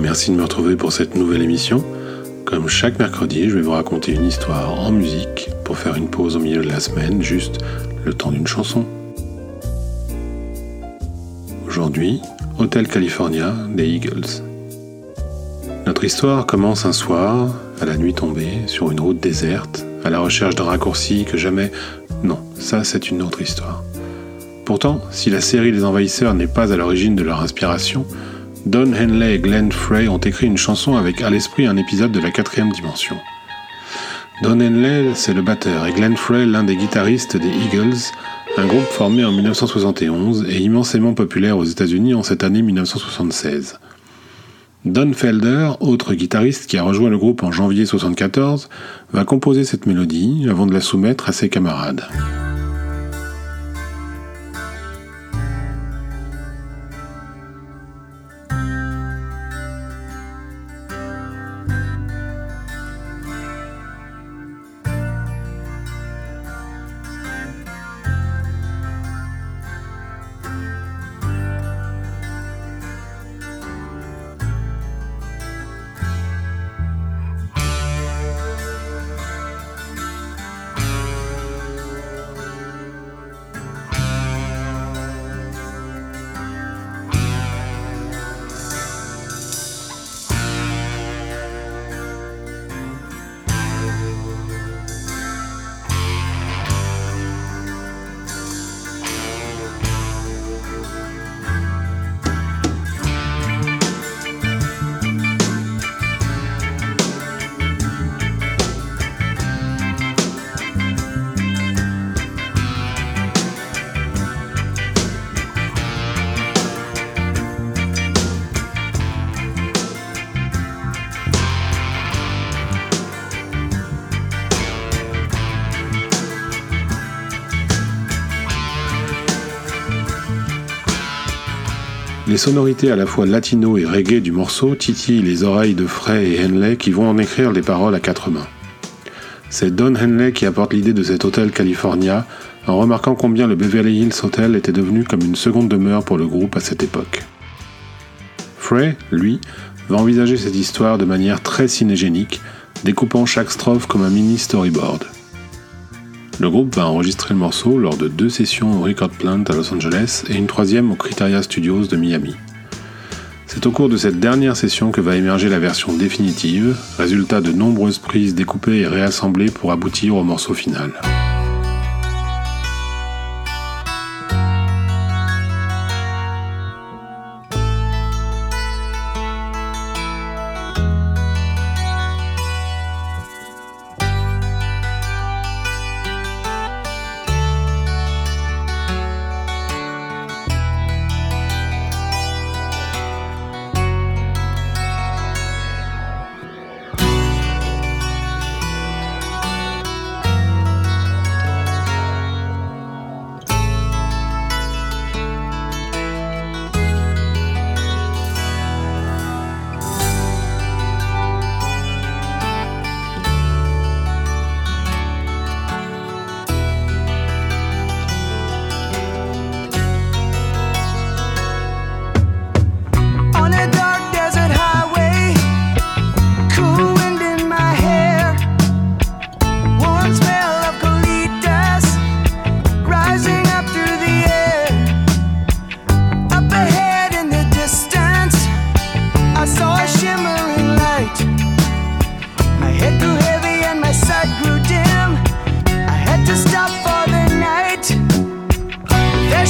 merci de me retrouver pour cette nouvelle émission. Comme chaque mercredi, je vais vous raconter une histoire en musique pour faire une pause au milieu de la semaine, juste le temps d'une chanson. Aujourd'hui, Hotel California des Eagles. Notre histoire commence un soir, à la nuit tombée, sur une route déserte, à la recherche d'un raccourci que jamais... Non, ça c'est une autre histoire. Pourtant, si la série Les Envahisseurs n'est pas à l'origine de leur inspiration, Don Henley et Glenn Frey ont écrit une chanson avec à l'esprit un épisode de la quatrième dimension. Don Henley, c'est le batteur, et Glenn Frey, l'un des guitaristes des Eagles, un groupe formé en 1971 et immensément populaire aux États-Unis en cette année 1976. Don Felder, autre guitariste qui a rejoint le groupe en janvier 1974, va composer cette mélodie avant de la soumettre à ses camarades. Sonorités à la fois latino et reggae du morceau titillent les oreilles de Frey et Henley qui vont en écrire les paroles à quatre mains. C'est Don Henley qui apporte l'idée de cet hôtel California en remarquant combien le Beverly Hills Hotel était devenu comme une seconde demeure pour le groupe à cette époque. Frey, lui, va envisager cette histoire de manière très cinégénique, découpant chaque strophe comme un mini storyboard. Le groupe va enregistrer le morceau lors de deux sessions au Record Plant à Los Angeles et une troisième au Criteria Studios de Miami. C'est au cours de cette dernière session que va émerger la version définitive, résultat de nombreuses prises découpées et réassemblées pour aboutir au morceau final.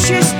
just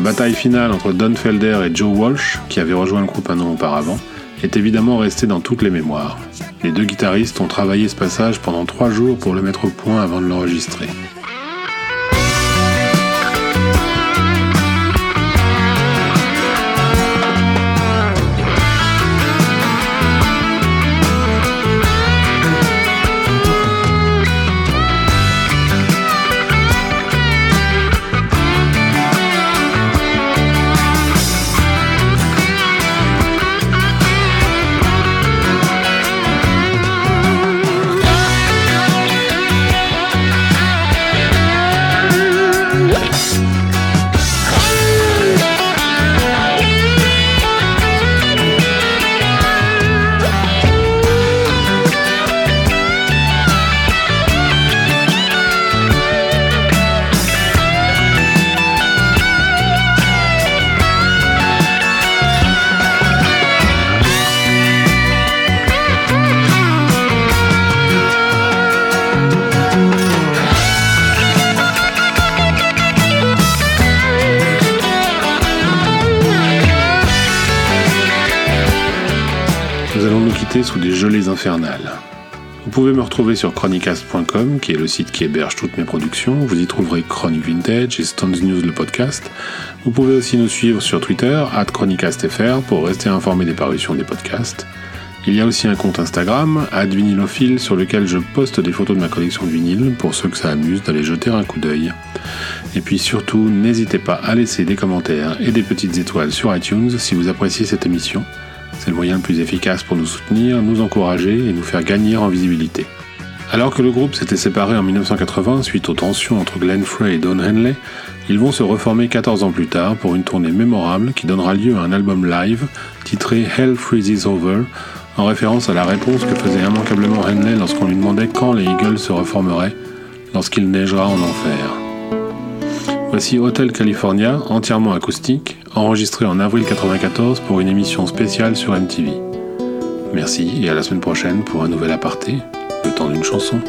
bataille finale entre Don Felder et Joe Walsh, qui avait rejoint le groupe un an auparavant, est évidemment restée dans toutes les mémoires. Les deux guitaristes ont travaillé ce passage pendant trois jours pour le mettre au point avant de l'enregistrer. Sous des gelées infernales. Vous pouvez me retrouver sur chronicast.com, qui est le site qui héberge toutes mes productions. Vous y trouverez Chronic Vintage et Stones News le podcast. Vous pouvez aussi nous suivre sur Twitter, at chronicastfr, pour rester informé des parutions des podcasts. Il y a aussi un compte Instagram, @vinylophile, sur lequel je poste des photos de ma collection de vinyles pour ceux que ça amuse d'aller jeter un coup d'œil. Et puis surtout, n'hésitez pas à laisser des commentaires et des petites étoiles sur iTunes si vous appréciez cette émission. C'est le moyen le plus efficace pour nous soutenir, nous encourager et nous faire gagner en visibilité. Alors que le groupe s'était séparé en 1980 suite aux tensions entre Glenn Frey et Don Henley, ils vont se reformer 14 ans plus tard pour une tournée mémorable qui donnera lieu à un album live titré Hell Freezes Over, en référence à la réponse que faisait immanquablement Henley lorsqu'on lui demandait quand les Eagles se reformeraient, lorsqu'il neigera en enfer. Voici Hotel California, entièrement acoustique, enregistré en avril 1994 pour une émission spéciale sur MTV. Merci et à la semaine prochaine pour un nouvel aparté, le temps d'une chanson.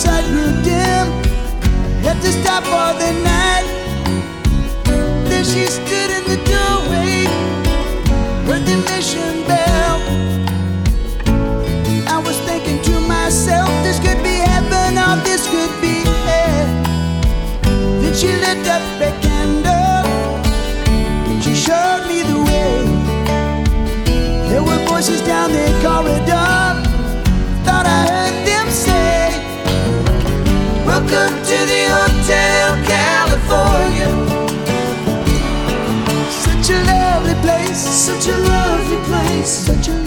outside grew dim. Had to stop for the night. Then she stood in the doorway, heard the mission bell. I was thinking to myself, this could be heaven or this could be hell. Then she looked up. Such a